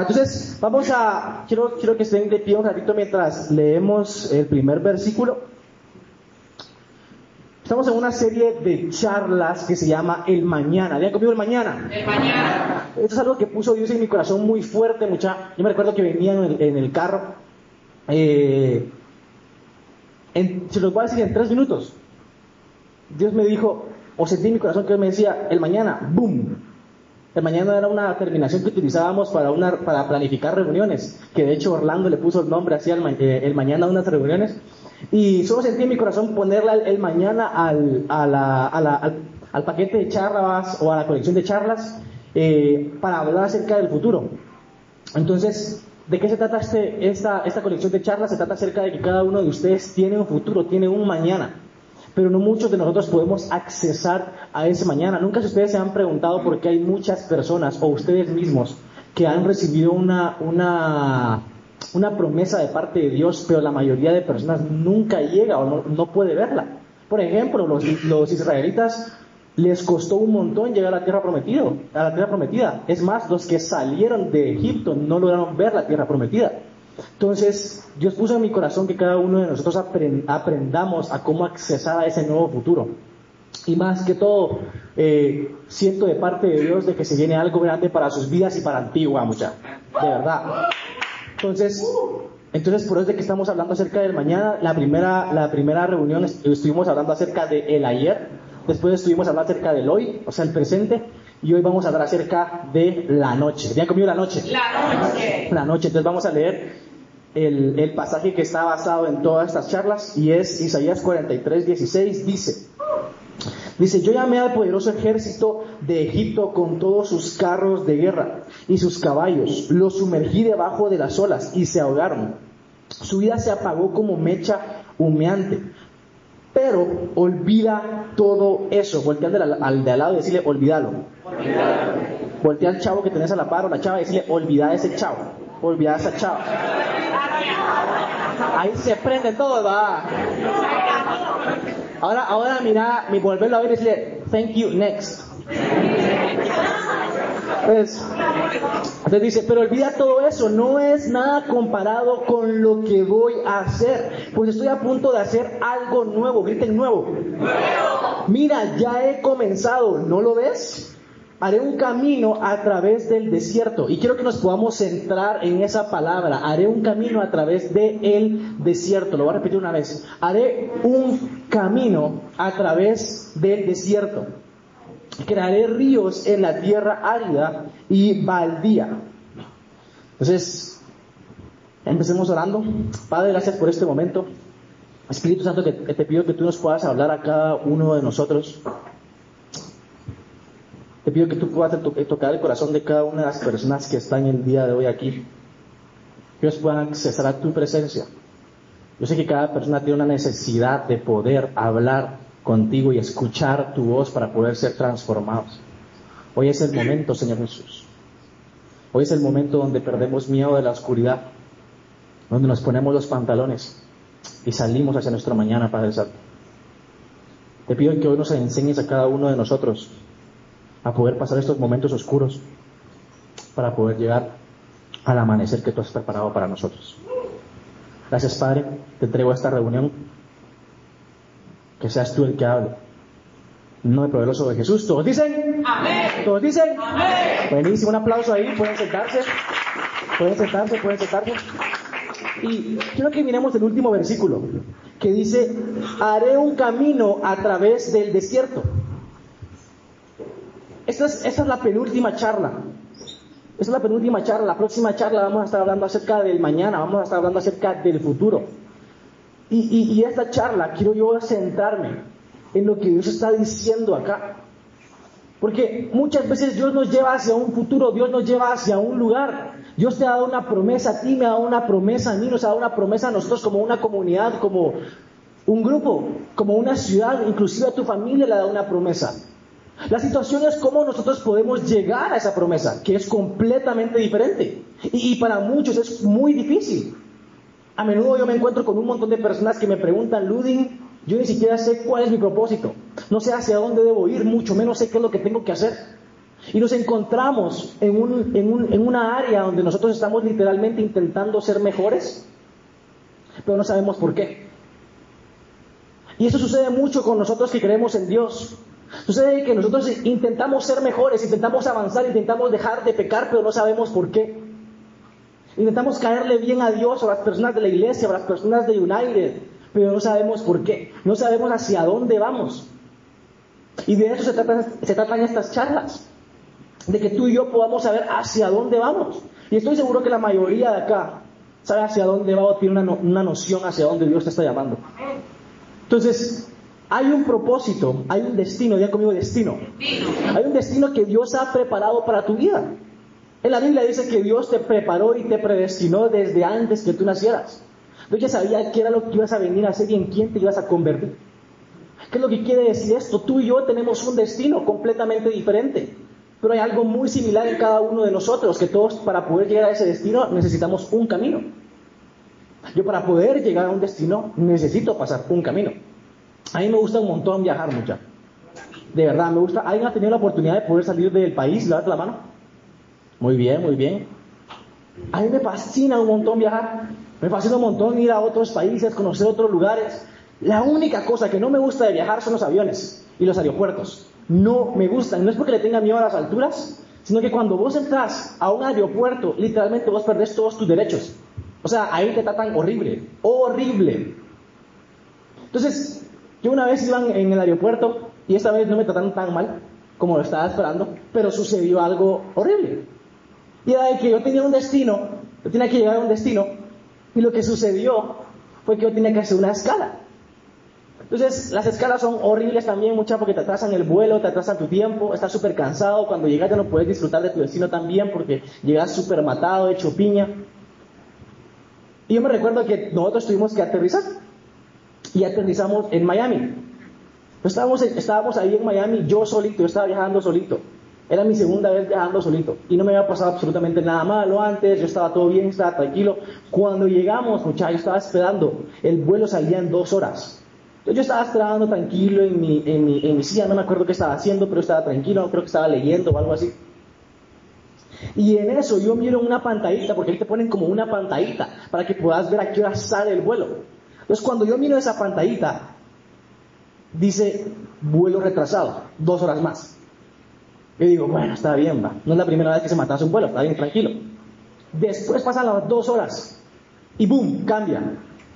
Entonces, vamos a, quiero, quiero que estén de pie un ratito mientras leemos el primer versículo. Estamos en una serie de charlas que se llama El Mañana. ¿Habían comido el Mañana? El mañana. Esto es algo que puso Dios en mi corazón muy fuerte, mucha. Yo me recuerdo que venía en el, en el carro. eh, en- se los voy a decir en tres minutos. Dios me dijo, o sentí en mi corazón que Dios me decía, el mañana, ¡boom! El mañana era una terminación que utilizábamos para, planificar reuniones, que de hecho Orlando le puso el nombre así eh, el mañana a unas reuniones. Y solo sentí en mi corazón ponerle el, mañana la- la- al paquete de charlas o a la colección de charlas eh, para hablar acerca del futuro. Entonces, ¿de qué se trata este, esta, esta colección de charlas? Se trata acerca de que cada uno de ustedes tiene un futuro, tiene un mañana. Pero no muchos de nosotros podemos accesar a ese mañana. Nunca si ustedes se han preguntado por qué hay muchas personas o ustedes mismos que han recibido una, una, una promesa de parte de Dios, pero la mayoría de personas nunca llega o no, no puede verla. Por ejemplo, los, los israelitas les costó un montón llegar a la tierra prometida, a la tierra prometida. Es más, los que salieron de Egipto no lograron ver la tierra prometida. Entonces, Dios puso en mi corazón que cada uno de nosotros apren- aprendamos a cómo accesar a ese nuevo futuro. Y más que todo, eh, siento de parte de Dios de que se viene algo grande para sus vidas y para Antigua, mucha. De verdad. Entonces, entonces por eso es de que estamos hablando acerca del mañana. La primera, la primera reunión est- estuvimos hablando acerca de el ayer. Después estuvimos hablando acerca del hoy, o sea, el presente. Y hoy vamos a hablar acerca de la noche. ¿Ya conmigo la noche? La noche. la noche. Entonces vamos a leer el, el pasaje que está basado en todas estas charlas y es Isaías 43, 16. Dice, dice, yo llamé al poderoso ejército de Egipto con todos sus carros de guerra y sus caballos, los sumergí debajo de las olas y se ahogaron. Su vida se apagó como mecha humeante. Pero olvida todo eso. Voltea al de, al de al lado y decirle, olvídalo. Voltea al chavo que tenés a la par o la chava y decirle, olvida ese chavo. Olvida esa chava. Ahí se prende todo, va. Ahora, ahora mira, mi volverlo a ver y decirle, thank you, next. Entonces, entonces dice, pero olvida todo eso, no es nada comparado con lo que voy a hacer, pues estoy a punto de hacer algo nuevo, griten nuevo. Mira, ya he comenzado, ¿no lo ves? Haré un camino a través del desierto. Y quiero que nos podamos centrar en esa palabra. Haré un camino a través del desierto. Lo voy a repetir una vez. Haré un camino a través del desierto. Crearé ríos en la tierra árida y baldía. Entonces, empecemos orando. Padre, gracias por este momento. Espíritu Santo, que, te pido que tú nos puedas hablar a cada uno de nosotros. Te pido que tú puedas to- tocar el corazón de cada una de las personas que están el día de hoy aquí. Que ellos puedan accesar a tu presencia. Yo sé que cada persona tiene una necesidad de poder hablar contigo y escuchar tu voz para poder ser transformados. Hoy es el momento, Señor Jesús. Hoy es el momento donde perdemos miedo de la oscuridad, donde nos ponemos los pantalones y salimos hacia nuestra mañana, Padre Santo. Te pido que hoy nos enseñes a cada uno de nosotros a poder pasar estos momentos oscuros para poder llegar al amanecer que tú has preparado para nosotros. Gracias, Padre. Te entrego esta reunión. Que seas tú el que hable. No me poderoso de Jesús. ¿Todos dicen? Amén. ¿Todos dicen? Amén. Buenísimo, un aplauso ahí. Pueden sentarse. Pueden sentarse, pueden sentarse. Y quiero que miremos el último versículo, que dice, haré un camino a través del desierto. Esta es, esta es la penúltima charla. Esta es la penúltima charla. La próxima charla vamos a estar hablando acerca del mañana, vamos a estar hablando acerca del futuro. Y, esta charla quiero yo centrarme en lo que Dios está diciendo acá. Porque muchas veces Dios nos lleva hacia un futuro, Dios nos lleva hacia un lugar. Dios te ha dado una promesa a ti, me ha dado una promesa a mí, nos ha dado una promesa a nosotros como una comunidad, como un grupo, como una ciudad, inclusive a tu familia le ha dado una promesa. La situación es cómo nosotros podemos llegar a esa promesa, que es completamente diferente. Y para muchos es muy difícil. A menudo yo me encuentro con un montón de personas que me preguntan, Ludin, yo ni siquiera sé cuál es mi propósito. No sé hacia dónde debo ir, mucho menos sé qué es lo que tengo que hacer. Y nos encontramos en, un, en, un, en una área donde nosotros estamos literalmente intentando ser mejores, pero no sabemos por qué. Y eso sucede mucho con nosotros que creemos en Dios. Sucede que nosotros intentamos ser mejores, intentamos avanzar, intentamos dejar de pecar, pero no sabemos por qué. Intentamos caerle bien a Dios o a las personas de la iglesia o a las personas de United, pero no sabemos por qué. No sabemos hacia dónde vamos. Y de eso se tratan, se tratan estas charlas. De que tú y yo podamos saber hacia dónde vamos. Y estoy seguro que la mayoría de acá sabe hacia dónde va o tiene una, una noción hacia dónde Dios te está llamando. Entonces, hay un propósito, hay un destino, diga conmigo destino. Hay un destino que Dios ha preparado para tu vida. En la Biblia dice que Dios te preparó y te predestinó desde antes que tú nacieras. Dios ya sabía qué era lo que ibas a venir a hacer y en quién te ibas a convertir. ¿Qué es lo que quiere decir esto? Tú y yo tenemos un destino completamente diferente, pero hay algo muy similar en cada uno de nosotros, que todos para poder llegar a ese destino necesitamos un camino. Yo para poder llegar a un destino necesito pasar un camino. A mí me gusta un montón viajar, mucha. De verdad, me gusta. ¿Alguien ha tenido la oportunidad de poder salir del país? Levanta la mano. Muy bien, muy bien. A mí me fascina un montón viajar. Me fascina un montón ir a otros países, conocer otros lugares. La única cosa que no me gusta de viajar son los aviones y los aeropuertos. No me gustan. No es porque le tenga miedo a las alturas, sino que cuando vos entras a un aeropuerto, literalmente vos perdés todos tus derechos. O sea, ahí te tratan horrible, horrible. Entonces, yo una vez iba en el aeropuerto y esta vez no me trataron tan mal como lo estaba esperando, pero sucedió algo horrible. Y era de que yo tenía un destino, yo tenía que llegar a un destino, y lo que sucedió fue que yo tenía que hacer una escala. Entonces, las escalas son horribles también, muchas porque te atrasan el vuelo, te atrasan tu tiempo, estás súper cansado, cuando llegas ya no puedes disfrutar de tu destino también porque llegas súper matado, hecho piña. Y yo me recuerdo que nosotros tuvimos que aterrizar y aterrizamos en Miami. Estábamos, estábamos ahí en Miami, yo solito, yo estaba viajando solito. Era mi segunda vez viajando solito y no me había pasado absolutamente nada malo antes, yo estaba todo bien, estaba tranquilo. Cuando llegamos, muchachos, estaba esperando, el vuelo salía en dos horas. Entonces yo estaba esperando tranquilo en mi, en, mi, en mi silla, no me acuerdo qué estaba haciendo, pero estaba tranquilo, creo que estaba leyendo o algo así. Y en eso yo miro una pantallita, porque ahí te ponen como una pantallita para que puedas ver a qué hora sale el vuelo. Entonces cuando yo miro esa pantallita, dice vuelo retrasado, dos horas más. Yo digo, bueno, está bien, va. No es la primera vez que se mata un vuelo, está bien, tranquilo. Después pasan las dos horas y boom, cambia.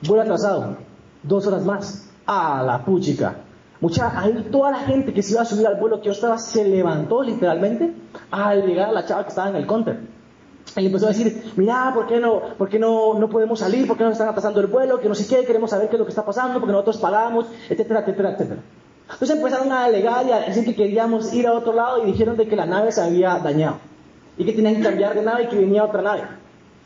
Vuelo atrasado, dos horas más. A la puchica. Mucha, ahí toda la gente que se iba a subir al vuelo que yo estaba se levantó literalmente al llegar a la chava que estaba en el counter. Y empezó a decir, mira, ¿por qué no, por qué no, no podemos salir? ¿Por qué no están atrasando el vuelo? Que no sé qué, queremos saber qué es lo que está pasando, porque nosotros pagamos, etcétera, etcétera, etcétera. Entonces empezaron a alegar y a decir que queríamos ir a otro lado y dijeron de que la nave se había dañado y que tenían que cambiar de nave y que venía otra nave.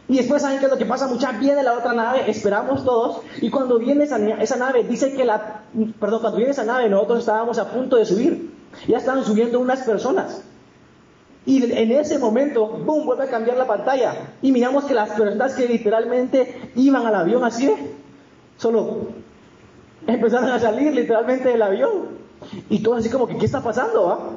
Y después saben qué es lo que pasa, mucha viene la otra nave, esperamos todos, y cuando viene esa, esa, nave, dice que la, perdón, cuando viene esa nave nosotros estábamos a punto de subir, ya estaban subiendo unas personas. Y en ese momento, boom, vuelve a cambiar la pantalla, y miramos que las personas que literalmente iban al avión así, solo empezaron a salir literalmente del avión. Y todo así como que, ¿qué está pasando? Ah?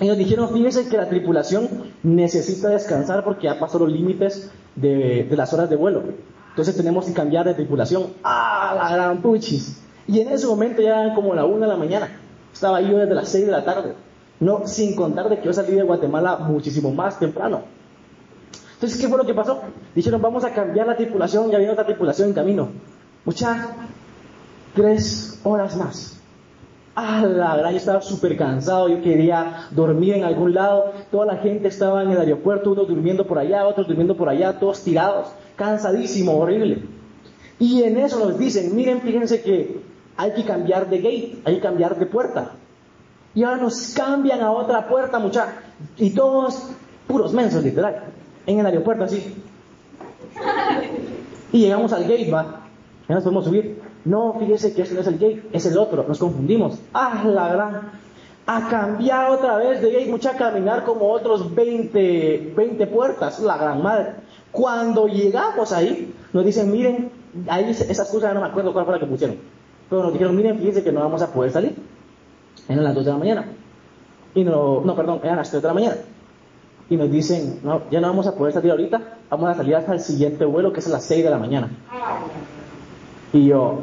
Y nos dijeron, fíjense que la tripulación necesita descansar porque ya pasó los límites de, de, las horas de vuelo. Entonces tenemos que cambiar de tripulación. ¡Ah, la gran puchis! Y en ese momento ya eran como la una de la mañana. Estaba yo desde las seis de la tarde. No, sin contar de que yo salí de Guatemala muchísimo más temprano. Entonces, ¿qué fue lo que pasó? Dijeron, vamos a cambiar la tripulación, ya viene otra tripulación en camino. Mucha, tres horas más. Ah, la verdad, yo estaba súper cansado, yo quería dormir en algún lado, toda la gente estaba en el aeropuerto, unos durmiendo por allá, otros durmiendo por allá, todos tirados, cansadísimo, horrible. Y en eso nos dicen, miren, fíjense que hay que cambiar de gate, hay que cambiar de puerta. Y ahora nos cambian a otra puerta, muchachos, y todos puros mensos, literal, en el aeropuerto así. Y llegamos al gate, va, ya nos podemos subir. No, fíjese que ese no es el gate, es el otro, nos confundimos. Ah, la gran. A cambiar otra vez de gate, mucha caminar como otros 20, 20 puertas, la gran madre. Cuando llegamos ahí, nos dicen, miren, ahí esa excusa no me acuerdo cuál fue la que pusieron. Pero nos dijeron, miren, fíjense que no vamos a poder salir. Eran las 2 de la mañana. Y no, no, perdón, eran las 3 de la mañana. y nos dicen, no, ya no vamos a poder salir ahorita, vamos a salir hasta el siguiente vuelo que es a las 6 de la mañana. Y yo,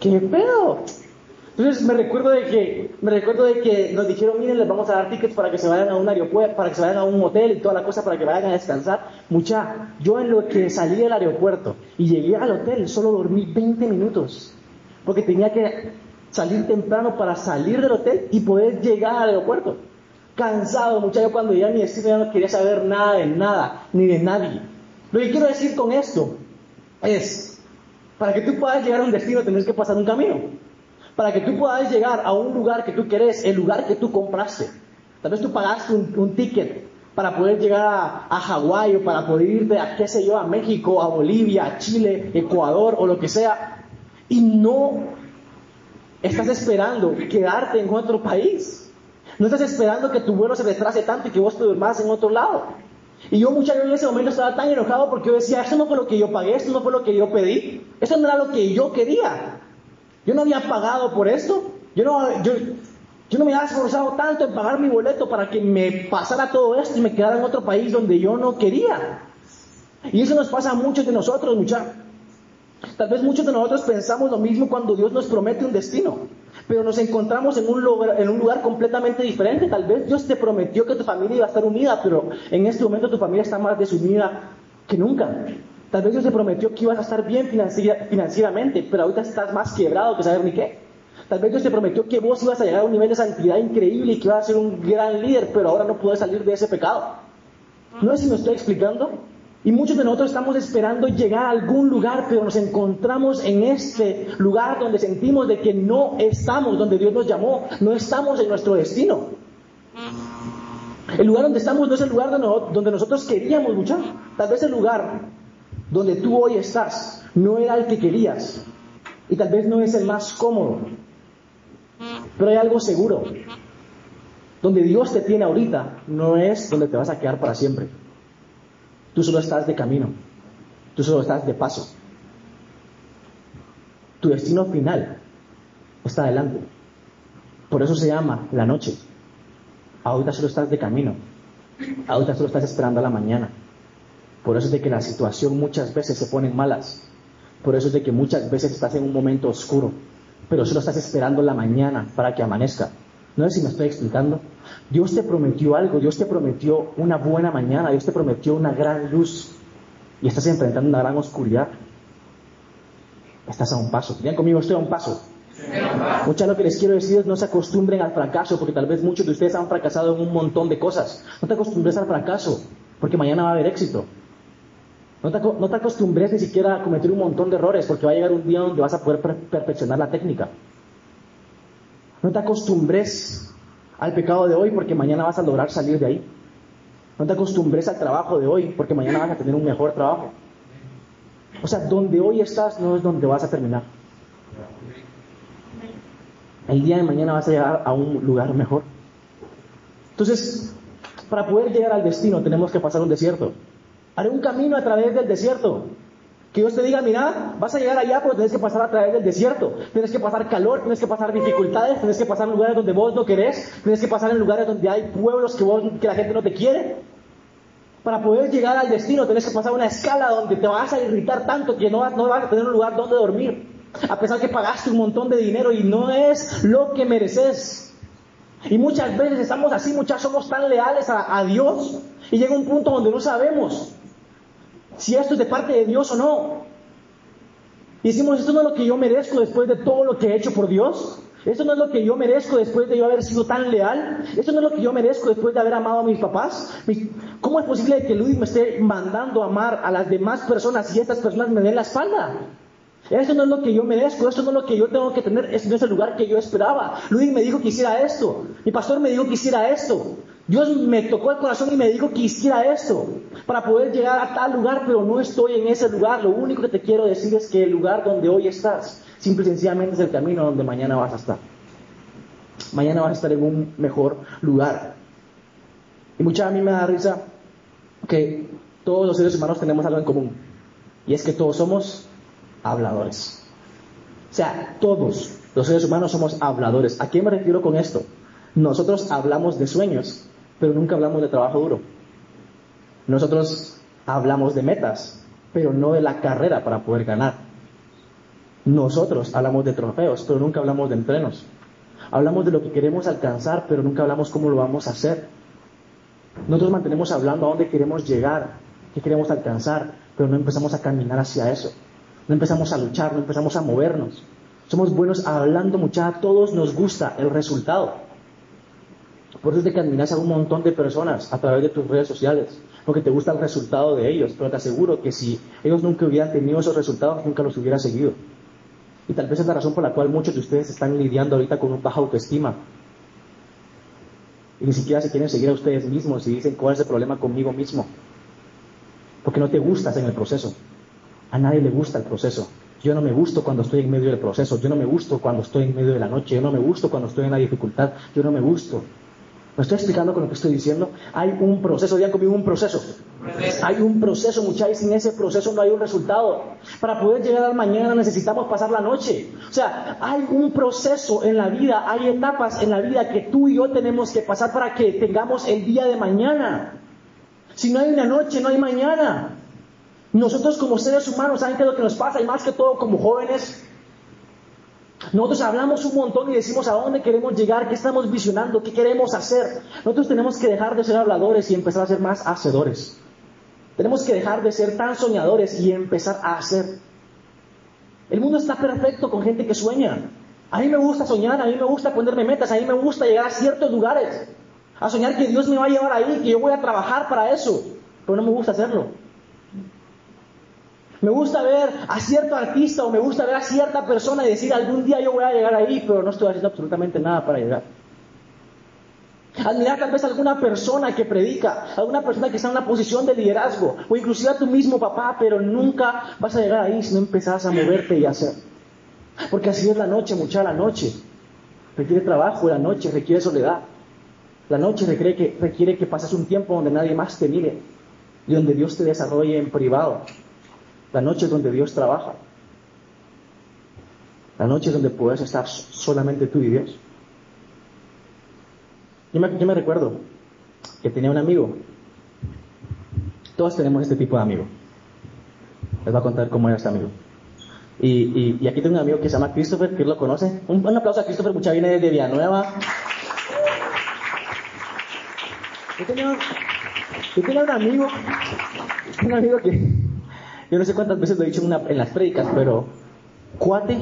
¿qué pedo? Entonces me recuerdo de que, me recuerdo de que nos dijeron, miren, les vamos a dar tickets para que se vayan a un aeropuerto, para que se vayan a un hotel y toda la cosa para que vayan a descansar. Mucha, yo en lo que salí del aeropuerto y llegué al hotel solo dormí 20 minutos, porque tenía que salir temprano para salir del hotel y poder llegar al aeropuerto. Cansado, muchacho, cuando llegué a mi destino ya no quería saber nada de nada, ni de nadie. Lo que quiero decir con esto es, para que tú puedas llegar a un destino tienes que pasar un camino para que tú puedas llegar a un lugar que tú querés, el lugar que tú compraste. Tal vez tú pagaste un, ticket para poder llegar a, a Hawái o para poder irte a, qué sé yo, a México, a Bolivia, a Chile, Ecuador o lo que sea, y no estás esperando quedarte en otro país. No estás esperando que tu vuelo se retrase tanto y que vos te duermas en otro lado. Y yo muchas en ese momento estaba tan enojado porque yo decía, esto no fue lo que yo pagué, esto no fue lo que yo pedí, esto no era lo que yo quería. Yo no había pagado por esto. Yo no, yo, yo no me había esforzado tanto en pagar mi boleto para que me pasara todo esto y me quedara en otro país donde yo no quería. Y eso nos pasa a muchos de nosotros, muchachos. Tal vez muchos de nosotros pensamos lo mismo cuando Dios nos promete un destino, pero nos encontramos en un, lugar, en un lugar completamente diferente. Tal vez Dios te prometió que tu familia iba a estar unida, pero en este momento tu familia está más desunida que nunca. Tal vez Dios te prometió que ibas a estar bien financieramente, pero ahorita estás más quebrado que saber ni qué. Tal vez Dios te prometió que vos ibas a llegar a un nivel de santidad increíble y que ibas a ser un gran líder, pero ahora no puedes salir de ese pecado. ¿No sé si me estoy explicando? Y muchos de nosotros estamos esperando llegar a algún lugar, pero nos encontramos en este lugar donde sentimos de que no estamos donde Dios nos llamó, no estamos en nuestro destino. El lugar donde estamos no es el lugar donde nosotros queríamos luchar. Tal vez el lugar donde tú hoy estás no era el que querías y tal vez no es el más cómodo, pero hay algo seguro. Donde Dios te tiene ahorita no es donde te vas a quedar para siempre. Tú solo estás de camino, tú solo estás de paso. Tu destino final está adelante. Por eso se llama la noche. Ahorita solo estás de camino. Ahorita solo estás esperando a la mañana. Por eso es de que la situación muchas veces se pone malas. Por eso es de que muchas veces estás en un momento oscuro. Pero solo estás esperando la mañana para que amanezca. No sé si me estoy explicando. Dios te prometió algo, Dios te prometió una buena mañana, Dios te prometió una gran luz. Y estás enfrentando una gran oscuridad. Estás a un paso. Vean conmigo, estoy a un paso. Muchas lo que les quiero decir es no se acostumbren al fracaso, porque tal vez muchos de ustedes han fracasado en un montón de cosas. No te acostumbres al fracaso, porque mañana va a haber éxito. No te, acostumbres ni siquiera a cometer un montón de errores porque va a llegar un día donde vas a poder perfeccionar la técnica. No te acostumbres al pecado de hoy porque mañana vas a lograr salir de ahí. No te acostumbres al trabajo de hoy porque mañana vas a tener un mejor trabajo. O sea, donde hoy estás no es donde vas a terminar. El día de mañana vas a llegar a un lugar mejor. Entonces, para poder llegar al destino tenemos que pasar un desierto. Haré un camino a través del desierto. Que Dios te diga, mira, vas a llegar allá, pero tienes que pasar a través del desierto. Tienes que pasar calor, tienes que pasar dificultades, tienes que pasar en lugares donde vos no querés, tienes que pasar en lugares donde hay pueblos que, vos, que la gente no te quiere. Para poder llegar al destino tienes que pasar una escala donde te vas a irritar tanto que no, no vas a tener un lugar donde dormir. A pesar que pagaste un montón de dinero y no es lo que mereces. Y muchas veces estamos así, muchas somos tan leales a, a Dios y llega un punto donde no sabemos si esto es de parte de Dios o no. Y decimos, esto no es lo que yo merezco después de todo lo que he hecho por Dios. Esto no es lo que yo merezco después de yo haber sido tan leal. Esto no es lo que yo merezco después de haber amado a mis papás. ¿Cómo es posible que Luis me esté mandando a amar a las demás personas y estas personas me den la espalda? Esto no es lo que yo merezco, esto no es lo que yo tengo que tener, este no es el lugar que yo esperaba. Luis me dijo que hiciera esto, mi pastor me dijo que hiciera esto. Dios me tocó el corazón y me dijo que hiciera esto para poder llegar a tal lugar, pero no estoy en ese lugar. Lo único que te quiero decir es que el lugar donde hoy estás, simple y sencillamente es el camino donde mañana vas a estar. Mañana vas a estar en un mejor lugar. Y mucha a mí me da risa que todos los seres humanos tenemos algo en común. Y es que todos somos habladores. O sea, todos los seres humanos somos habladores. ¿A qué me refiero con esto? Nosotros hablamos de sueños, pero nunca hablamos de trabajo duro. Nosotros hablamos de metas, pero no de la carrera para poder ganar. Nosotros hablamos de trofeos, pero nunca hablamos de entrenos. Hablamos de lo que queremos alcanzar, pero nunca hablamos cómo lo vamos a hacer. Nosotros mantenemos hablando a dónde queremos llegar, qué queremos alcanzar, pero no empezamos a caminar hacia eso. No empezamos a luchar, no empezamos a movernos. Somos buenos hablando mucha, a todos nos gusta el resultado. Por eso es de que admiras a un montón de personas a través de tus redes sociales, porque te gusta el resultado de ellos, pero te aseguro que si ellos nunca hubieran tenido esos resultados, nunca los hubiera seguido. Y tal vez es la razón por la cual muchos de ustedes están lidiando ahorita con un baja autoestima. Y ni siquiera se quieren seguir a ustedes mismos y dicen, ¿cuál es el problema conmigo mismo? Porque no te gustas en el proceso. A nadie le gusta el proceso. Yo no me gusto cuando estoy en medio del proceso. Yo no me gusto cuando estoy en medio de la noche. Yo no me gusto cuando estoy en la dificultad. Yo no me gusto. ¿Me estoy explicando con lo que estoy diciendo? Hay un proceso, digan conmigo un proceso. Hay un proceso, muchachos, sin ese proceso no hay un resultado. Para poder llegar al mañana necesitamos pasar la noche. O sea, hay un proceso en la vida, hay etapas en la vida que tú y yo tenemos que pasar para que tengamos el día de mañana. Si no hay una noche, no hay mañana. Nosotros como seres humanos, ¿saben qué es lo que nos pasa? Y más que todo como jóvenes, nosotros hablamos un montón y decimos a dónde queremos llegar, qué estamos visionando, qué queremos hacer. Nosotros tenemos que dejar de ser habladores y empezar a ser más hacedores. Tenemos que dejar de ser tan soñadores y empezar a hacer. El mundo está perfecto con gente que sueña. A mí me gusta soñar, a mí me gusta ponerme metas, a mí me gusta llegar a ciertos lugares. A soñar que Dios me va a llevar ahí, que yo voy a trabajar para eso. Pero no me gusta hacerlo. Me gusta ver a cierto artista o me gusta ver a cierta persona y decir algún día yo voy a llegar ahí, pero no estoy haciendo absolutamente nada para llegar. Admirar tal vez a alguna persona que predica, alguna persona que está en una posición de liderazgo, o inclusive a tu mismo papá, pero nunca vas a llegar ahí si no empezás a moverte y a hacer. Porque así es la noche, mucha la noche. Requiere trabajo, la noche requiere soledad. La noche requiere que, requiere que pases un tiempo donde nadie más te mire y donde Dios te desarrolle en privado. La noche donde Dios trabaja. La noche donde puedes estar solamente tú y Dios. Yo me, recuerdo que tenía un amigo. Todos tenemos este tipo de amigo. Les voy a contar cómo era este amigo. Y, aquí tengo un amigo que se llama Christopher, ¿quién lo conoce? Un, aplauso a Christopher, mucha viene de Villanueva. Yo tenía, yo tenía un amigo, un amigo que yo no sé cuántas veces lo he dicho en, las prédicas, pero cuate,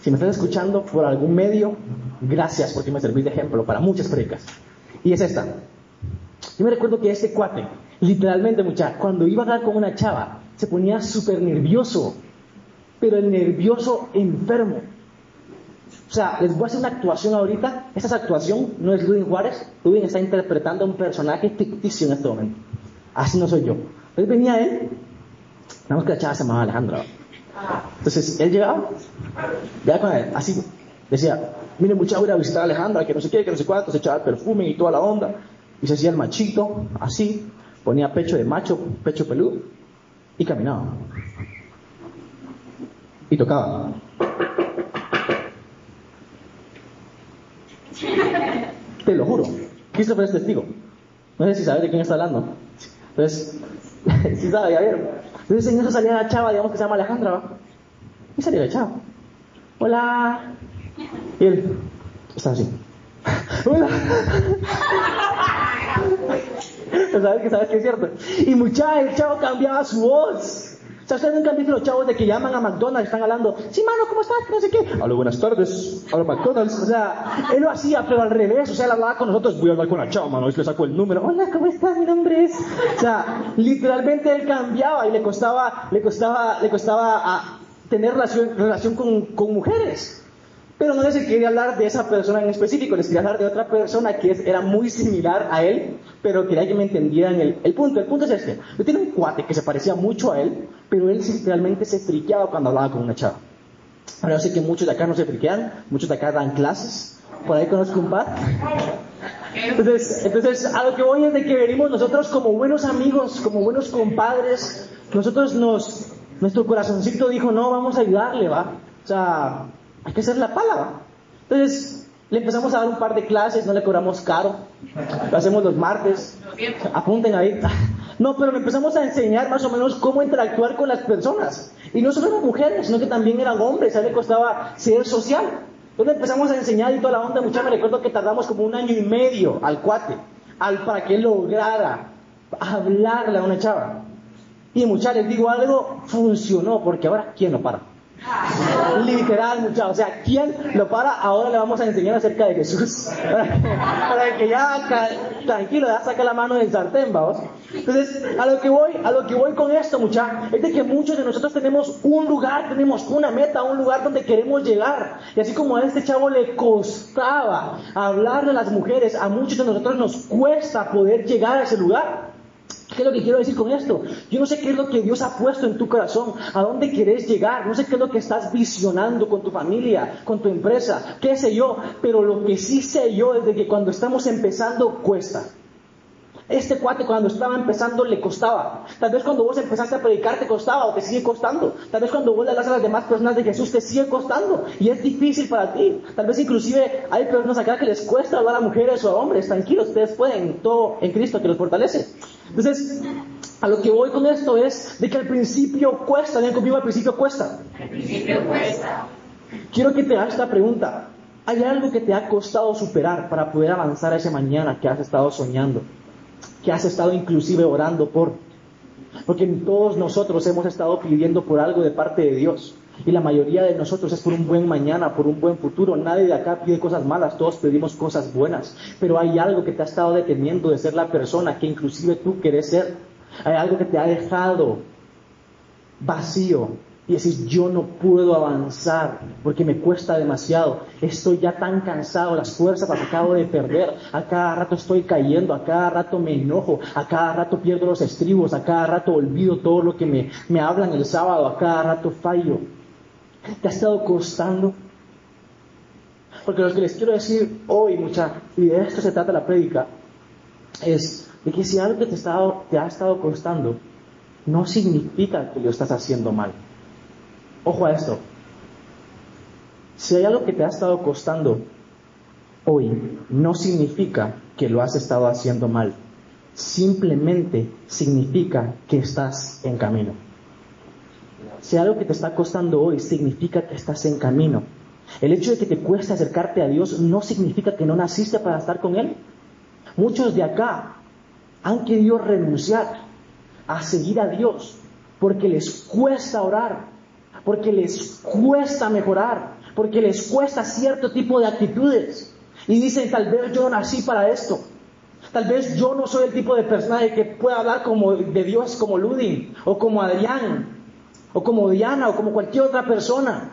si me estás escuchando por algún medio, gracias porque me servís de ejemplo para muchas prédicas. Y es esta. Yo me recuerdo que este cuate, literalmente, mucha, cuando iba a hablar con una chava, se ponía súper nervioso, pero el nervioso enfermo. O sea, les voy a hacer una actuación ahorita. Esta actuación no es Ludwig Juárez. Ludwig está interpretando a un personaje ficticio en este momento. Así no soy yo. Entonces venía él Nada que la chava se llamaba Alejandra. Entonces, él llegaba, ya con él, así, decía, mire muchacho, voy a visitar a Alejandra, que no sé qué, que no sé cuánto, se echaba el perfume y toda la onda, y se hacía el machito, así, ponía pecho de macho, pecho peludo, y caminaba. Y tocaba. Te lo juro. Christopher es testigo. No sé si sabes de quién está hablando. Entonces, si sabe, ya vieron. Entonces en eso salía la chava, digamos que se llama Alejandra, ¿va? Y salía la chava. Hola. Y él estaba así. Hola. ¿Sabes que sabes que es cierto? Y mucha, el chavo cambiaba su voz. Nunca han visto los chavos de que llaman a McDonald's, están hablando, sí, mano, ¿cómo estás? No sé qué. Hola, buenas tardes. Hola, McDonald's. O sea, él lo hacía, pero al revés. O sea, él hablaba con nosotros, voy a hablar con la chava, mano, y le sacó el número. Hola, ¿cómo estás? Mi nombre es. O sea, literalmente él cambiaba y le costaba, le costaba, le costaba a tener relación, relación con, con mujeres. Pero no les quería hablar de esa persona en específico, les quería hablar de otra persona que era muy similar a él, pero quería que me entendieran el, el punto. El punto es este. Yo tenía un cuate que se parecía mucho a él, pero él realmente se friqueaba cuando hablaba con una chava. Ahora yo sé que muchos de acá no se friquean, muchos de acá dan clases, por ahí conozco un par. Entonces, entonces, a lo que voy es de que venimos nosotros como buenos amigos, como buenos compadres, nosotros nos, nuestro corazoncito dijo, no, vamos a ayudarle, ¿va? O sea, hay que hacer la palabra. Entonces, le empezamos a dar un par de clases, no le cobramos caro. Lo hacemos los martes. Apunten ahí. No, pero le empezamos a enseñar más o menos cómo interactuar con las personas. Y no solo eran mujeres, sino que también eran hombres. A él le costaba ser social. Entonces empezamos a enseñar y toda la onda, muchachos, me recuerdo que tardamos como un año y medio al cuate, al, para que lograra hablarle a una chava. Y muchachos, les digo algo, funcionó, porque ahora, ¿quién lo para? Literal, muchachos. O sea, ¿quién lo para? Ahora le vamos a enseñar acerca de Jesús. Para que, ya, tranquilo, ya saca la mano del sartén, vamos. Entonces, a lo que voy, a lo que voy con esto, muchachos, es de que muchos de nosotros tenemos un lugar, tenemos una meta, un lugar donde queremos llegar. Y así como a este chavo le costaba hablarle a las mujeres, a muchos de nosotros nos cuesta poder llegar a ese lugar. ¿Qué es lo que quiero decir con esto? Yo no sé qué es lo que Dios ha puesto en tu corazón, a dónde quieres llegar, no sé qué es lo que estás visionando con tu familia, con tu empresa, qué sé yo, pero lo que sí sé yo es de que cuando estamos empezando cuesta. Este cuate cuando estaba empezando le costaba. Tal vez cuando vos empezaste a predicar te costaba o te sigue costando. Tal vez cuando vos le hablas a las demás personas de Jesús te sigue costando y es difícil para ti. Tal vez inclusive hay personas acá que les cuesta hablar a mujeres o a hombres. Tranquilos, ustedes pueden, todo en Cristo que los fortalece. Entonces, a lo que voy con esto es de que al principio cuesta, ven conmigo, al principio cuesta. Al principio cuesta. Quiero que te hagas esta pregunta. ¿Hay algo que te ha costado superar para poder avanzar a ese mañana que has estado soñando? Que has estado inclusive orando por. Porque todos nosotros hemos estado pidiendo por algo de parte de Dios. Y la mayoría de nosotros es por un buen mañana, por un buen futuro. Nadie de acá pide cosas malas, todos pedimos cosas buenas. Pero hay algo que te ha estado deteniendo de ser la persona que inclusive tú querés ser. Hay algo que te ha dejado vacío. Y decís, yo no puedo avanzar porque me cuesta demasiado. Estoy ya tan cansado, las fuerzas las acabo de perder. A cada rato estoy cayendo, a cada rato me enojo, a cada rato pierdo los estribos, a cada rato olvido todo lo que me, me hablan el sábado, a cada rato fallo. ¿Te ha estado costando? Porque lo que les quiero decir hoy, mucha, y de esto se trata la prédica, es de que si algo te, te ha estado costando, no significa que lo estás haciendo mal. Ojo a esto. Si hay algo que te ha estado costando hoy, no significa que lo has estado haciendo mal. Simplemente significa que estás en camino. Si algo que te está costando hoy significa que estás en camino. El hecho de que te cueste acercarte a Dios no significa que no naciste para estar con Él. Muchos de acá han querido renunciar a seguir a Dios porque les cuesta orar, porque les cuesta mejorar, porque les cuesta cierto tipo de actitudes. Y dicen, tal vez yo nací para esto. Tal vez yo no soy el tipo de persona que pueda hablar como de Dios como Ludin, o como Adrián, o como Diana, o como cualquier otra persona.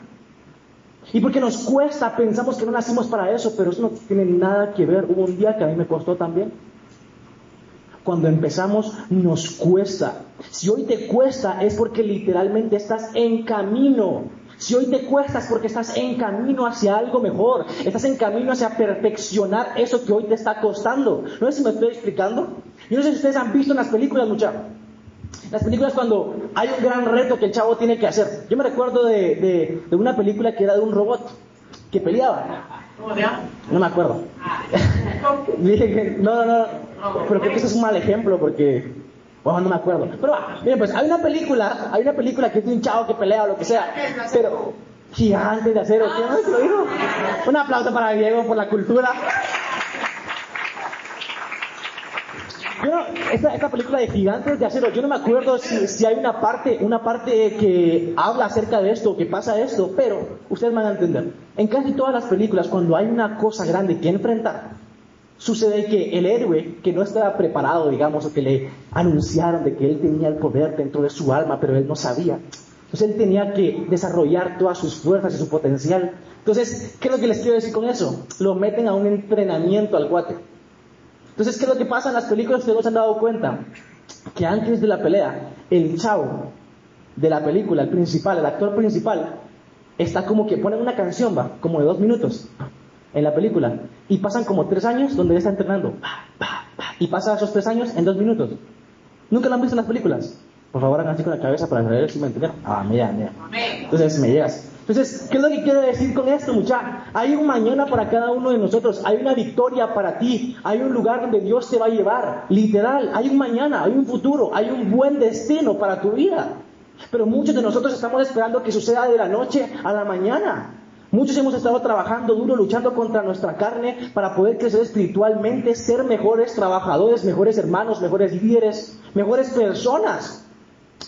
Y porque nos cuesta, pensamos que no nacimos para eso, pero eso no tiene nada que ver. Hubo un día que a mí me costó también. Cuando empezamos nos cuesta. Si hoy te cuesta es porque literalmente estás en camino. Si hoy te cuesta es porque estás en camino hacia algo mejor. Estás en camino hacia perfeccionar eso que hoy te está costando. No sé si me estoy explicando. Yo no sé si ustedes han visto en las películas, muchachos. Las películas cuando hay un gran reto que el chavo tiene que hacer. Yo me recuerdo de, de, una película que era de un robot que peleaba. ¿Cómo se llama? No me acuerdo. Dije que, no, no, no, pero creo que ese es un mal ejemplo porque, bueno, no me acuerdo. Pero miren, pues hay una película, hay una película que es de un chavo que pelea o lo que sea, pero gigante de acero, ¿quién lo dijo? Un aplauso para Diego por la cultura. Esta, película de gigantes de acero, yo no me acuerdo si, hay una parte, una parte que habla acerca de esto, que pasa esto, pero ustedes van a entender. En casi todas las películas, cuando hay una cosa grande que enfrentar, sucede que el héroe que no estaba preparado, digamos, o que le anunciaron de que él tenía el poder dentro de su alma, pero él no sabía. Entonces él tenía que desarrollar todas sus fuerzas y su potencial. Entonces, ¿qué es lo que les quiero decir con eso? Lo meten a un entrenamiento al guate. Entonces, ¿qué es lo que pasa en las películas? Ustedes no se han dado cuenta que antes de la pelea, el chavo de la película, el principal, el actor principal, está como que ponen una canción, va, como de dos minutos en la película. Y pasan como tres años donde él está entrenando. Y pasa esos tres años en dos minutos. ¿Nunca lo han visto en las películas? Por favor, hagan así con la cabeza para saber si me entendieron. Ah, mira, mira. Entonces me llegas. Entonces, ¿qué es lo que quiero decir con esto, muchacha? Hay un mañana para cada uno de nosotros, hay una victoria para ti, hay un lugar donde Dios te va a llevar, literal, hay un mañana, hay un futuro, hay un buen destino para tu vida. Pero muchos de nosotros estamos esperando que suceda de la noche a la mañana. Muchos hemos estado trabajando duro, luchando contra nuestra carne para poder crecer espiritualmente, ser mejores trabajadores, mejores hermanos, mejores líderes, mejores personas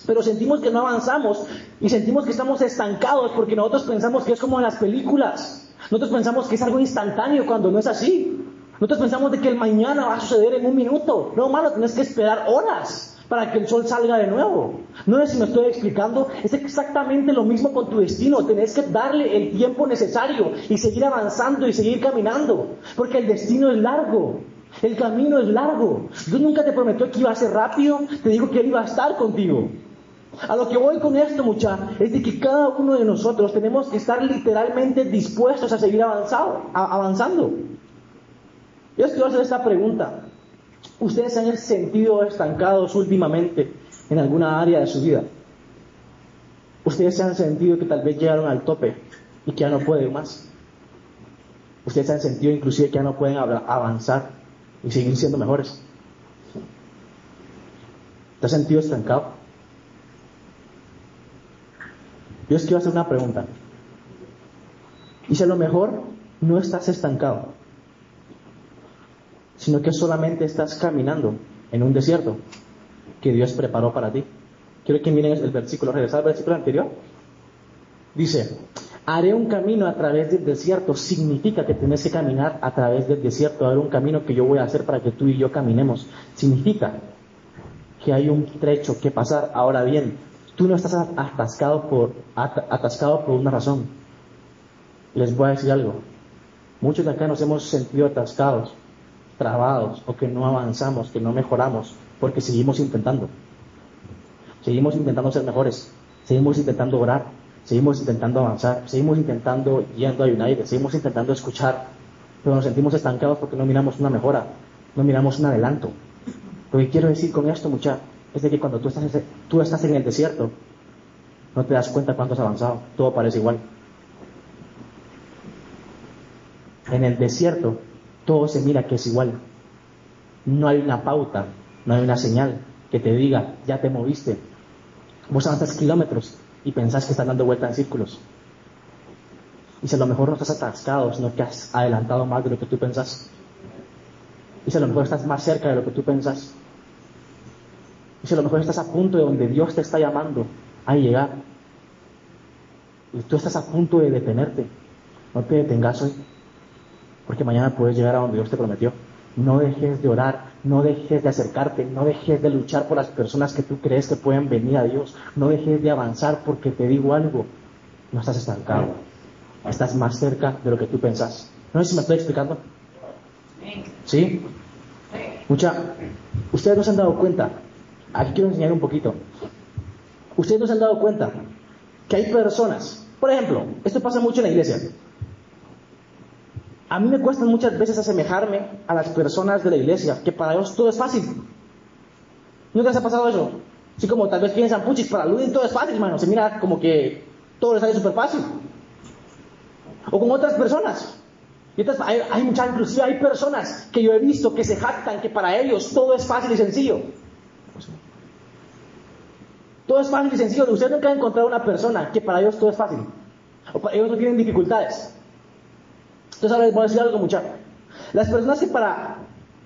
pero sentimos que no avanzamos y sentimos que estamos estancados porque nosotros pensamos que es como en las películas. Nosotros pensamos que es algo instantáneo cuando no es así. Nosotros pensamos de que el mañana va a suceder en un minuto. No, hermano, tienes que esperar horas para que el sol salga de nuevo. No sé si me estoy explicando. Es exactamente lo mismo con tu destino. Tenés que darle el tiempo necesario y seguir avanzando y seguir caminando. Porque el destino es largo. El camino es largo. Dios nunca te prometió que iba a ser rápido. Te digo que Él iba a estar contigo. A lo que voy con esto, mucha, es de que cada uno de nosotros tenemos que estar literalmente dispuestos a seguir avanzando. Yo quiero hacer esta pregunta. ¿Ustedes se han sentido estancados últimamente en alguna área de su vida? ¿Ustedes se han sentido que tal vez llegaron al tope y que ya no pueden más? ¿Ustedes se han sentido inclusive que ya no pueden avanzar y seguir siendo mejores? ¿Te has sentido estancado? Yo os quiero hacer una pregunta. Y si a lo mejor no estás estancado, sino que solamente estás caminando en un desierto que Dios preparó para ti. Quiero que miren el versículo, regresar al versículo anterior. Dice, haré un camino a través del desierto. Significa que tienes que caminar a través del desierto. Haré un camino que yo voy a hacer para que tú y yo caminemos. Significa que hay un trecho que pasar. Ahora bien, Tú no estás atascado por, atascado por una razón. Les voy a decir algo. Muchos de acá nos hemos sentido atascados, trabados, o que no avanzamos, que no mejoramos, porque seguimos intentando. Seguimos intentando ser mejores, seguimos intentando orar, seguimos intentando avanzar, seguimos intentando yendo a United, seguimos intentando escuchar, pero nos sentimos estancados porque no miramos una mejora, no miramos un adelanto. Lo que quiero decir con esto, muchachos, es de que cuando tú estás, en el desierto, no te das cuenta cuánto has avanzado, todo parece igual. En el desierto, todo se mira que es igual. No hay una pauta, no hay una señal que te diga, ya te moviste. Vos avanzas kilómetros y pensás que estás dando vuelta en círculos. Y si a lo mejor no estás atascado, sino que has adelantado más de lo que tú pensás. Y si a lo mejor estás más cerca de lo que tú pensás. Y si a lo mejor estás a punto de donde Dios te está llamando a llegar, y tú estás a punto de detenerte, no te detengas hoy, porque mañana puedes llegar a donde Dios te prometió. No dejes de orar, no dejes de acercarte, no dejes de luchar por las personas que tú crees que pueden venir a Dios, no dejes de avanzar porque te digo algo, no estás estancado, estás más cerca de lo que tú pensás. No sé si me estoy explicando. ¿Sí? Mucha, ustedes no se han dado cuenta Aquí quiero enseñar un poquito. Ustedes no se han dado cuenta que hay personas, por ejemplo, esto pasa mucho en la iglesia. A mí me cuesta muchas veces asemejarme a las personas de la iglesia, que para ellos todo es fácil. ¿No les ha pasado eso? Así como tal vez piensan, puchis, para Ludin todo es fácil, hermano. Se mira como que todo les sale súper fácil. O con otras personas. Hay, hay muchas, inclusive hay personas que yo he visto que se jactan que para ellos todo es fácil y sencillo. Todo es fácil y sencillo. Usted nunca ha encontrado una persona que para ellos todo es fácil. O ellos no tienen dificultades. Entonces ahora les voy a decir algo, muchachos. Las personas que para,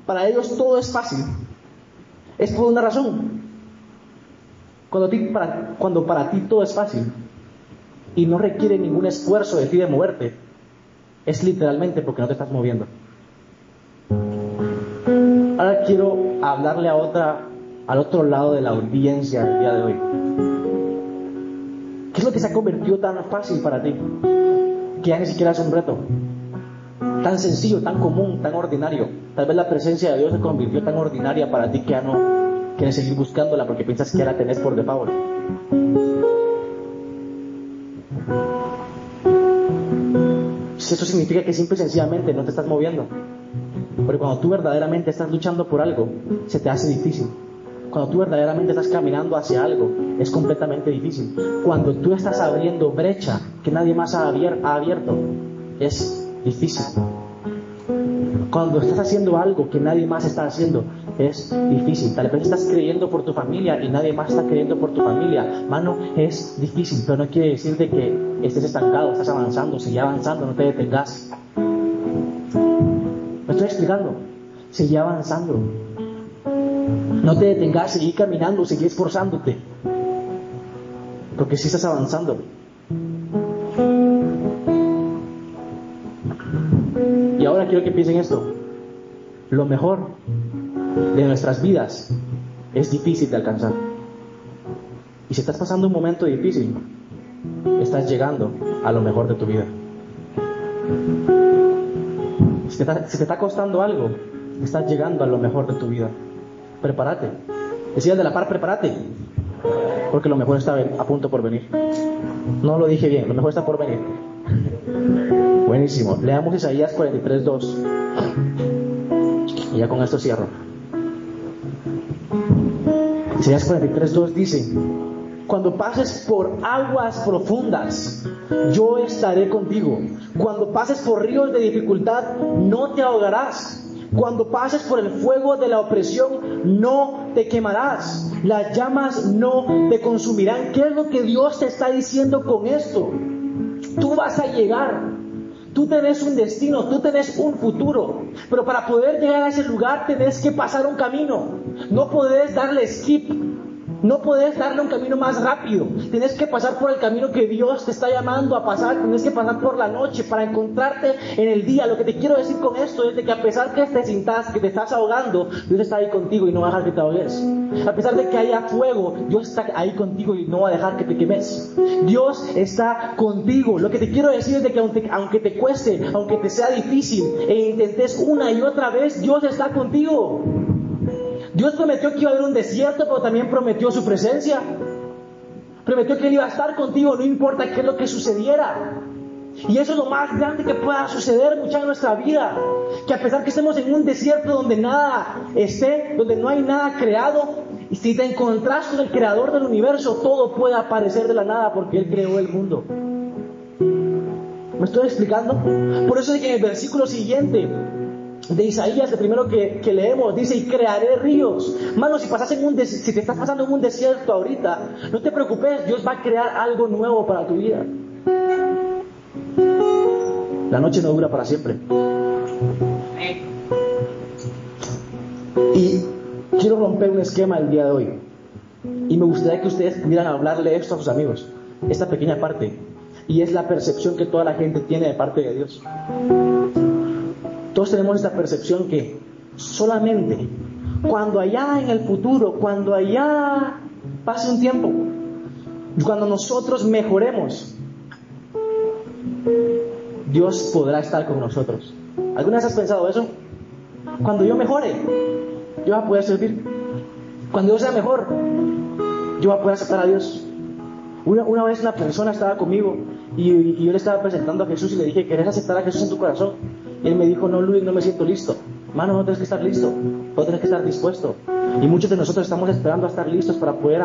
para ellos todo es fácil, es por una razón. Cuando, para, cuando para ti todo es fácil y no requiere ningún esfuerzo de ti de moverte, es literalmente porque no te estás moviendo. Ahora quiero hablarle a otra al otro lado de la audiencia el día de hoy. ¿Qué es lo que se ha convertido tan fácil para ti? Que ya ni siquiera es un reto. Tan sencillo, tan común, tan ordinario. Tal vez la presencia de Dios se convirtió tan ordinaria para ti que ya no quieres seguir buscándola porque piensas que ya la tenés por default. Eso significa que simple y sencillamente no te estás moviendo. Porque cuando tú verdaderamente estás luchando por algo, se te hace difícil. Cuando tú verdaderamente estás caminando hacia algo, es completamente difícil. Cuando tú estás abriendo brecha que nadie más ha abierto, es difícil. Cuando estás haciendo algo que nadie más está haciendo, es difícil. Tal vez estás creyendo por tu familia y nadie más está creyendo por tu familia. Mano, es difícil, pero no quiere decir de que estés estancado, estás avanzando, sigue avanzando, no te detengas. Me estoy explicando. Sigue avanzando. No te detengas, seguí caminando, seguí esforzándote. Porque si estás avanzando. Y ahora quiero que piensen esto. Lo mejor de nuestras vidas es difícil de alcanzar. Y si estás pasando un momento difícil, estás llegando a lo mejor de tu vida. Si te está costando algo, estás llegando a lo mejor de tu vida. Prepárate. Decía de la par, prepárate. Porque lo mejor está a punto por venir. No lo dije bien, lo mejor está por venir. Buenísimo. Leamos Isaías 43.2. Y ya con esto cierro. Isaías 43.2 dice, cuando pases por aguas profundas, yo estaré contigo. Cuando pases por ríos de dificultad, no te ahogarás. Cuando pases por el fuego de la opresión, no te quemarás. Las llamas no te consumirán. ¿Qué es lo que Dios te está diciendo con esto? Tú vas a llegar. Tú tenés un destino, tú tenés un futuro, pero para poder llegar a ese lugar tenés que pasar un camino. No podés darle skip no puedes darle un camino más rápido. Tienes que pasar por el camino que Dios te está llamando a pasar. Tienes que pasar por la noche para encontrarte en el día. Lo que te quiero decir con esto es de que a pesar que te sintas que te estás ahogando, Dios está ahí contigo y no va a dejar que te ahogues. A pesar de que haya fuego, Dios está ahí contigo y no va a dejar que te quemes. Dios está contigo. Lo que te quiero decir es de que aunque, aunque te cueste, aunque te sea difícil e intentes una y otra vez, Dios está contigo. Dios prometió que iba a haber un desierto, pero también prometió su presencia. Prometió que Él iba a estar contigo, no importa qué es lo que sucediera. Y eso es lo más grande que pueda suceder mucha en nuestra vida. Que a pesar que estemos en un desierto donde nada esté, donde no hay nada creado, y si te encontrás con el creador del universo, todo puede aparecer de la nada porque Él creó el mundo. ¿Me estoy explicando? Por eso es que en el versículo siguiente de Isaías, el primero que, leemos, dice, y crearé ríos. Mano, si, pasas en un si te estás pasando en un desierto ahorita, no te preocupes, Dios va a crear algo nuevo para tu vida. La noche no dura para siempre. Y quiero romper un esquema el día de hoy. Y me gustaría que ustedes pudieran hablarle esto a sus amigos, esta pequeña parte. Y es la percepción que toda la gente tiene de parte de Dios. Todos tenemos esta percepción que solamente cuando allá en el futuro, cuando allá pase un tiempo, cuando nosotros mejoremos, Dios podrá estar con nosotros. ¿Alguna vez has pensado eso? Cuando yo mejore, yo voy a poder servir. Cuando yo sea mejor, yo voy a poder aceptar a Dios. Una, vez una persona estaba conmigo y, y, yo le estaba presentando a Jesús y le dije, ¿querés aceptar a Jesús en tu corazón? Y él me dijo, no, Luis, no me siento listo. Mano, no tienes que estar listo, no tienes que estar dispuesto. Y muchos de nosotros estamos esperando a estar listos para poder,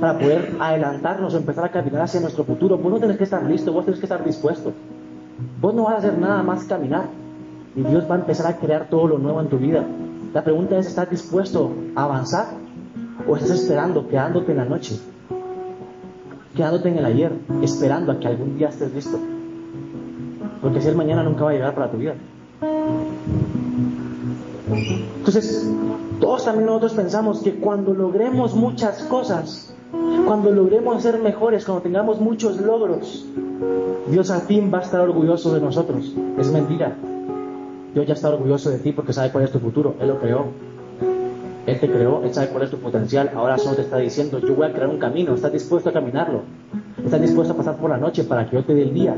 para poder adelantarnos o empezar a caminar hacia nuestro futuro. Vos no tienes que estar listo, vos tienes que estar dispuesto. Vos no vas a hacer nada más caminar. Y Dios va a empezar a crear todo lo nuevo en tu vida. La pregunta es, ¿estás dispuesto a avanzar? ¿O estás esperando, quedándote en la noche? Quedándote en el ayer, esperando a que algún día estés listo. Porque si el mañana nunca va a llegar para tu vida. Entonces, todos también nosotros pensamos que cuando logremos muchas cosas, cuando logremos ser mejores, cuando tengamos muchos logros, Dios al fin va a estar orgulloso de nosotros. Es mentira. Dios ya está orgulloso de ti porque sabe cuál es tu futuro. Él lo creó. Él te creó, Él sabe cuál es tu potencial. Ahora solo te está diciendo, yo voy a crear un camino. ¿Estás dispuesto a caminarlo? ¿Estás dispuesto a pasar por la noche para que yo te dé el día?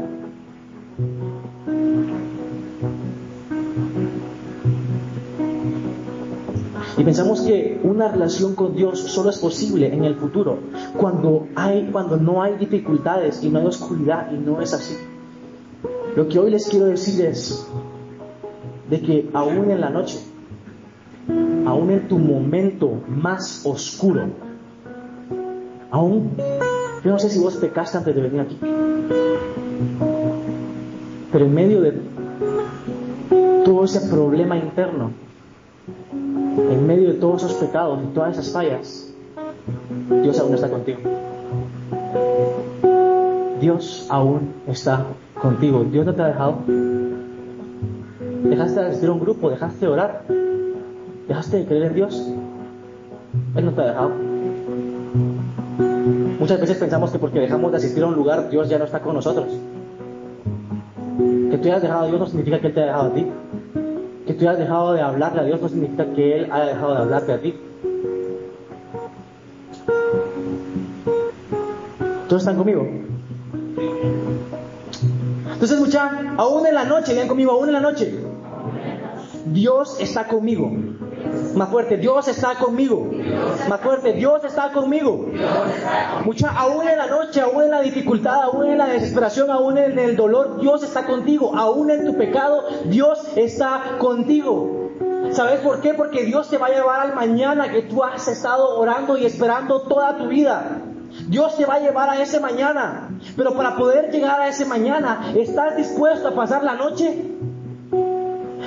Y pensamos que una relación con Dios solo es posible en el futuro, cuando, hay, cuando no hay dificultades y no hay oscuridad, y no es así. Lo que hoy les quiero decir es de que aún en la noche, aún en tu momento más oscuro, aún, yo no sé si vos pecaste antes de venir aquí, pero en medio de todo ese problema interno, en medio de todos esos pecados y todas esas fallas, Dios aún está contigo. Dios aún está contigo. Dios no te ha dejado. Dejaste de asistir a un grupo, dejaste de orar, dejaste de creer en Dios. Él no te ha dejado. Muchas veces pensamos que porque dejamos de asistir a un lugar, Dios ya no está con nosotros. Que tú hayas dejado a Dios no significa que Él te haya dejado a ti. Que tú hayas dejado de hablarle a Dios no significa que Él haya dejado de hablarte a ti. ¿Todos están conmigo? Entonces, mucha, aún en la noche, vean conmigo, aún en la noche, Dios está conmigo. Más fuerte, Dios está conmigo. Más fuerte, Dios está conmigo. Mucha, aún en la noche, aún en la dificultad, aún en la desesperación, aún en el dolor, Dios está contigo. Aún en tu pecado, Dios está contigo. ¿Sabes por qué? Porque Dios te va a llevar al mañana que tú has estado orando y esperando toda tu vida. Dios te va a llevar a ese mañana. Pero para poder llegar a ese mañana, ¿estás dispuesto a pasar la noche?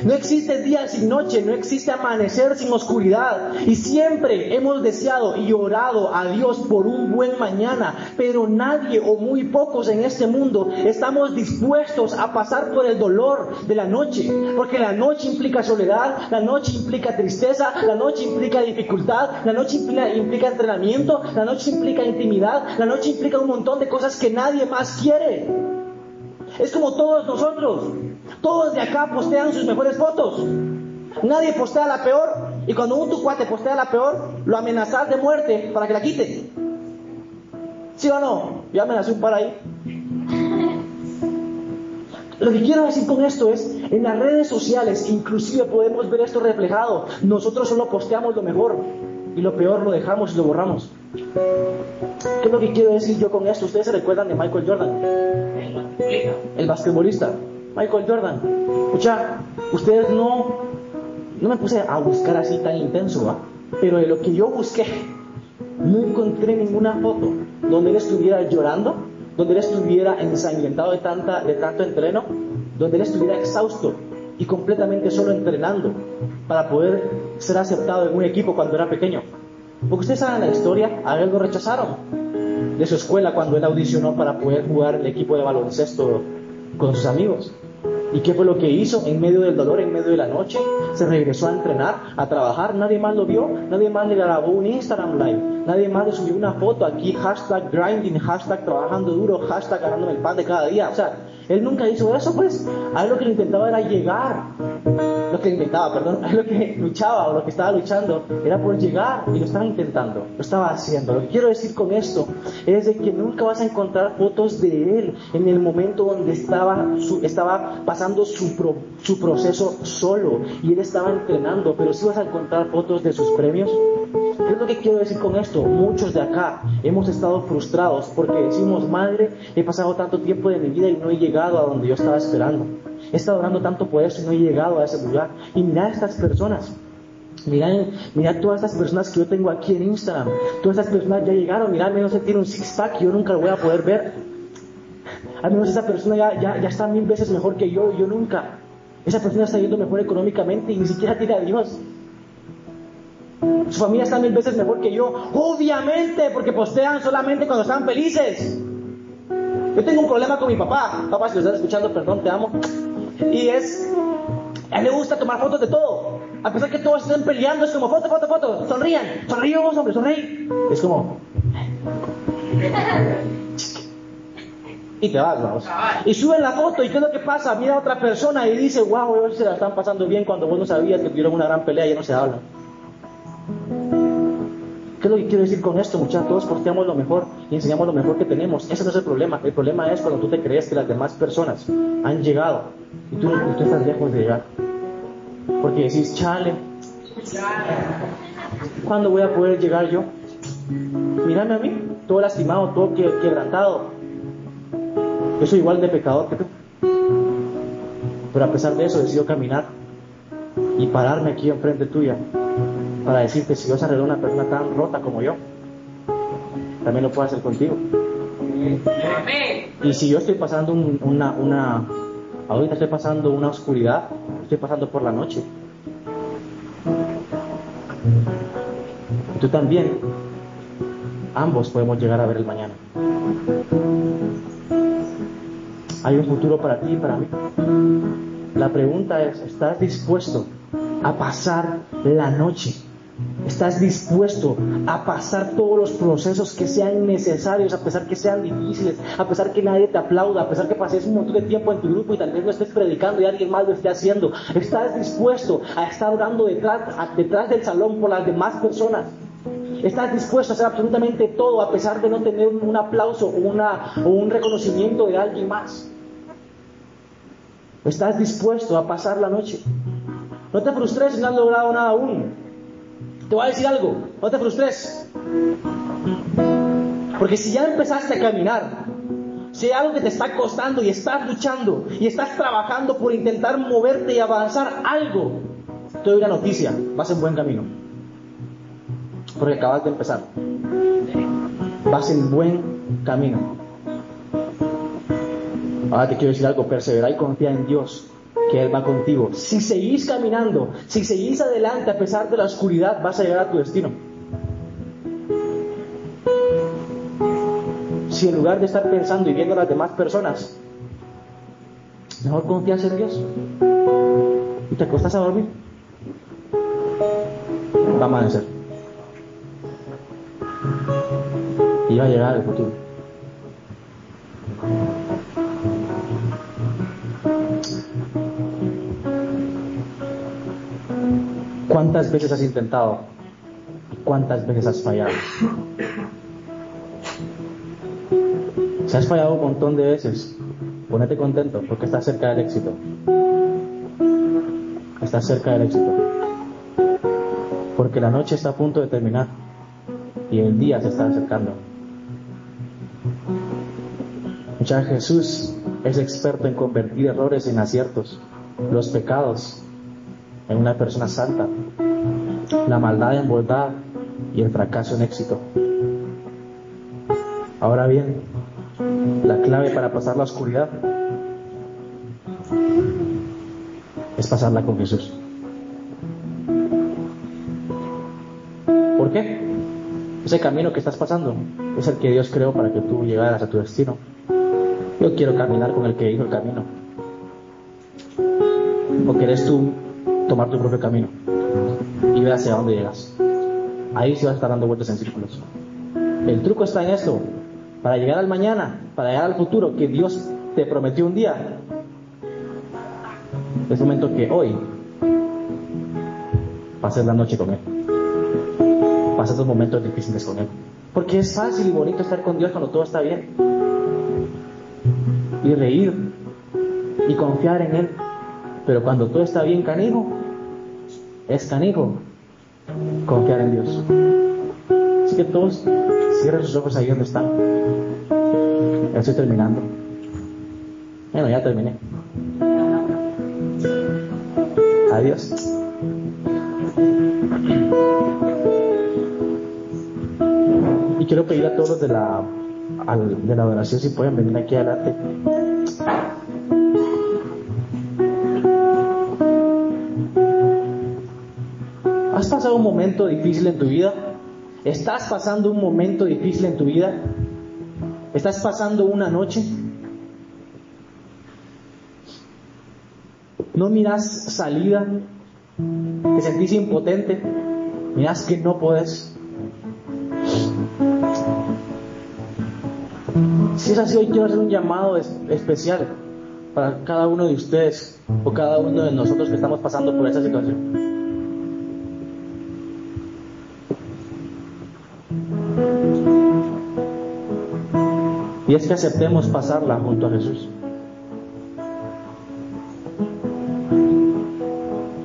No existe día sin noche, no existe amanecer sin oscuridad. Y siempre hemos deseado y orado a Dios por un buen mañana, pero nadie o muy pocos en este mundo estamos dispuestos a pasar por el dolor de la noche. Porque la noche implica soledad, la noche implica tristeza, la noche implica dificultad, la noche implica, implica entrenamiento, la noche implica intimidad, la noche implica un montón de cosas que nadie más quiere. Es como todos nosotros. Todos de acá postean sus mejores fotos. Nadie postea la peor. Y cuando un tu cuate postea la peor, lo amenazas de muerte para que la quite. ¿Sí o no? Ya amenacé un par ahí. Lo que quiero decir con esto es, en las redes sociales inclusive podemos ver esto reflejado. Nosotros solo posteamos lo mejor y lo peor lo dejamos y lo borramos. ¿Qué es lo que quiero decir yo con esto? Ustedes se recuerdan de Michael Jordan, el basquetbolista. Michael Jordan. Escucha, ustedes no, no me puse a buscar así tan intenso, ¿va? pero de lo que yo busqué, no encontré ninguna foto donde él estuviera llorando, donde él estuviera ensangrentado de, tanta, de tanto entreno, donde él estuviera exhausto y completamente solo entrenando para poder ser aceptado en un equipo cuando era pequeño. Porque ustedes saben la historia, a él lo rechazaron de su escuela cuando él audicionó para poder jugar el equipo de baloncesto con sus amigos. ¿Y qué fue lo que hizo? En medio del dolor, en medio de la noche, se regresó a entrenar, a trabajar, nadie más lo vio, nadie más le grabó un Instagram live, nadie más le subió una foto aquí, hashtag grinding, hashtag trabajando duro, hashtag ganándome el pan de cada día. O sea, él nunca hizo eso, pues. A él lo que le intentaba era llegar. Lo que intentaba, perdón, a él lo que luchaba o lo que estaba luchando era por llegar y lo estaba intentando, lo estaba haciendo. Lo que quiero decir con esto es de que nunca vas a encontrar fotos de él en el momento donde estaba, estaba pasando su, su proceso solo y él estaba entrenando, pero sí vas a encontrar fotos de sus premios. ¿Qué es lo que quiero decir con esto? Muchos de acá hemos estado frustrados porque decimos, madre, he pasado tanto tiempo de mi vida y no he llegado a donde yo estaba esperando. He estado orando tanto por eso y no he llegado a ese lugar. Y mira estas personas. Mira, mira todas estas personas que yo tengo aquí en Instagram. Todas estas personas ya llegaron. Mira, al menos se tiene un six-pack yo nunca lo voy a poder ver. Al menos esa persona ya, ya, ya está mil veces mejor que yo y yo nunca. Esa persona está yendo mejor económicamente y ni siquiera tiene a Dios. Su familia está mil veces mejor que yo. Obviamente, porque postean solamente cuando están felices. Yo tengo un problema con mi papá. Papá, si lo estás escuchando, perdón, te amo. Y es, a él le gusta tomar fotos de todo. A pesar que todos estén peleando, es como foto, foto, foto. Sonrían. Sonríos, hombre, sonríe. Es como... Y te vas, vamos. Y suben la foto y ¿qué es lo que pasa? Mira a otra persona y dice, wow, hoy se la están pasando bien cuando vos no sabías que tuvieron una gran pelea y ya no se hablan. ¿Qué es lo que quiero decir con esto, muchachos? Todos posteamos lo mejor y enseñamos lo mejor que tenemos. Ese no es el problema. El problema es cuando tú te crees que las demás personas han llegado y tú, y estás lejos de llegar. Porque decís, chale, ¿cuándo voy a poder llegar yo? Mírame a mí, todo lastimado, todo quebrantado. Yo soy igual de pecador que tú. Pero a pesar de eso decido caminar y pararme aquí enfrente tuya para decirte, si Dios arregló a una persona tan rota como yo, también lo puede hacer contigo. Y si yo estoy pasando un- una, una, ahorita estoy pasando una oscuridad, estoy pasando por la noche. Y tú también, ambos podemos llegar a ver el mañana. Hay un futuro para ti y para mí. La pregunta es, ¿estás dispuesto a pasar la noche? ¿Estás dispuesto a pasar todos los procesos que sean necesarios, a pesar que sean difíciles, a pesar que nadie te aplauda, a pesar que pases un montón de tiempo en tu grupo y tal vez no estés predicando y alguien más lo esté haciendo? ¿Estás dispuesto a estar orando detrás, detrás del salón por las demás personas? ¿Estás dispuesto a hacer absolutamente todo a pesar de no tener un aplauso o, una, o un reconocimiento de alguien más? ¿Estás dispuesto a pasar la noche? No te frustres si no has logrado nada aún. Te voy a decir algo, no te frustres. Porque si ya empezaste a caminar, si hay algo que te está costando y estás luchando y estás trabajando por intentar moverte y avanzar algo, te doy una noticia, vas en buen camino. Porque acabas de empezar. Vas en buen camino. Ahora te quiero decir algo, persevera y confía en Dios, que Él va contigo. Si seguís caminando, si seguís adelante a pesar de la oscuridad, vas a llegar a tu destino. Si en lugar de estar pensando y viendo a las demás personas, mejor confías en Dios y te acostas a dormir, va a amanecer. Y va a llegar el futuro. ¿Cuántas veces has intentado? ¿Cuántas veces has fallado? Si has fallado un montón de veces, ponete contento porque estás cerca del éxito. Estás cerca del éxito. Porque la noche está a punto de terminar y el día se está acercando. Ya Jesús es experto en convertir errores en aciertos, los pecados en una persona santa, la maldad en bondad y el fracaso en éxito. Ahora bien, la clave para pasar la oscuridad es pasarla con Jesús. ¿Por qué? Ese camino que estás pasando es el que Dios creó para que tú llegaras a tu destino. Yo quiero caminar con el que hizo el camino. ¿O quieres tú tomar tu propio camino y ver hacia dónde llegas? Ahí sí vas a estar dando vueltas en círculos. El truco está en esto. Para llegar al mañana, para llegar al futuro que Dios te prometió un día, es momento que hoy pases la noche con Él. Pases los momentos difíciles con Él. Porque es fácil y bonito estar con Dios cuando todo está bien. Y reír y confiar en Él. Pero cuando todo está bien, canijo, es canijo confiar en Dios. Así que todos cierren sus ojos ahí donde están. Ya estoy terminando. Bueno, ya terminé. Adiós. Y quiero pedir a todos los de la, de la adoración si pueden venir aquí adelante. Un momento difícil en tu vida? ¿Estás pasando un momento difícil en tu vida? ¿Estás pasando una noche? ¿No miras salida? ¿Te sentís impotente? ¿Miras que no puedes? Si es así, hoy quiero hacer un llamado es- especial para cada uno de ustedes o cada uno de nosotros que estamos pasando por esa situación. Es que aceptemos pasarla junto a Jesús.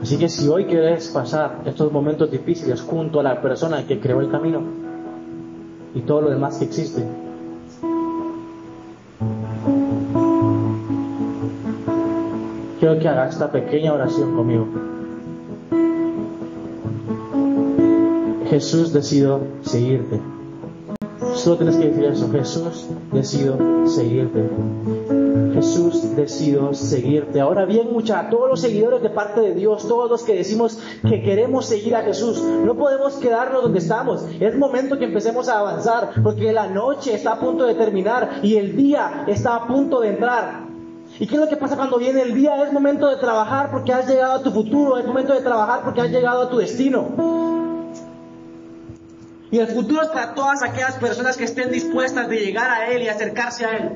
Así que si hoy quieres pasar estos momentos difíciles junto a la persona que creó el camino y todo lo demás que existe, quiero que hagas esta pequeña oración conmigo. Jesús, decido seguirte. Solo tienes que decir eso, Jesús, decido seguirte. Jesús, decido seguirte. Ahora bien, mucha, todos los seguidores de parte de Dios, todos los que decimos que queremos seguir a Jesús, no podemos quedarnos donde estamos. Es momento que empecemos a avanzar, porque la noche está a punto de terminar y el día está a punto de entrar. ¿Y qué es lo que pasa cuando viene el día? Es momento de trabajar porque has llegado a tu futuro, es momento de trabajar porque has llegado a tu destino. Y el futuro es para todas aquellas personas que estén dispuestas de llegar a Él y acercarse a Él.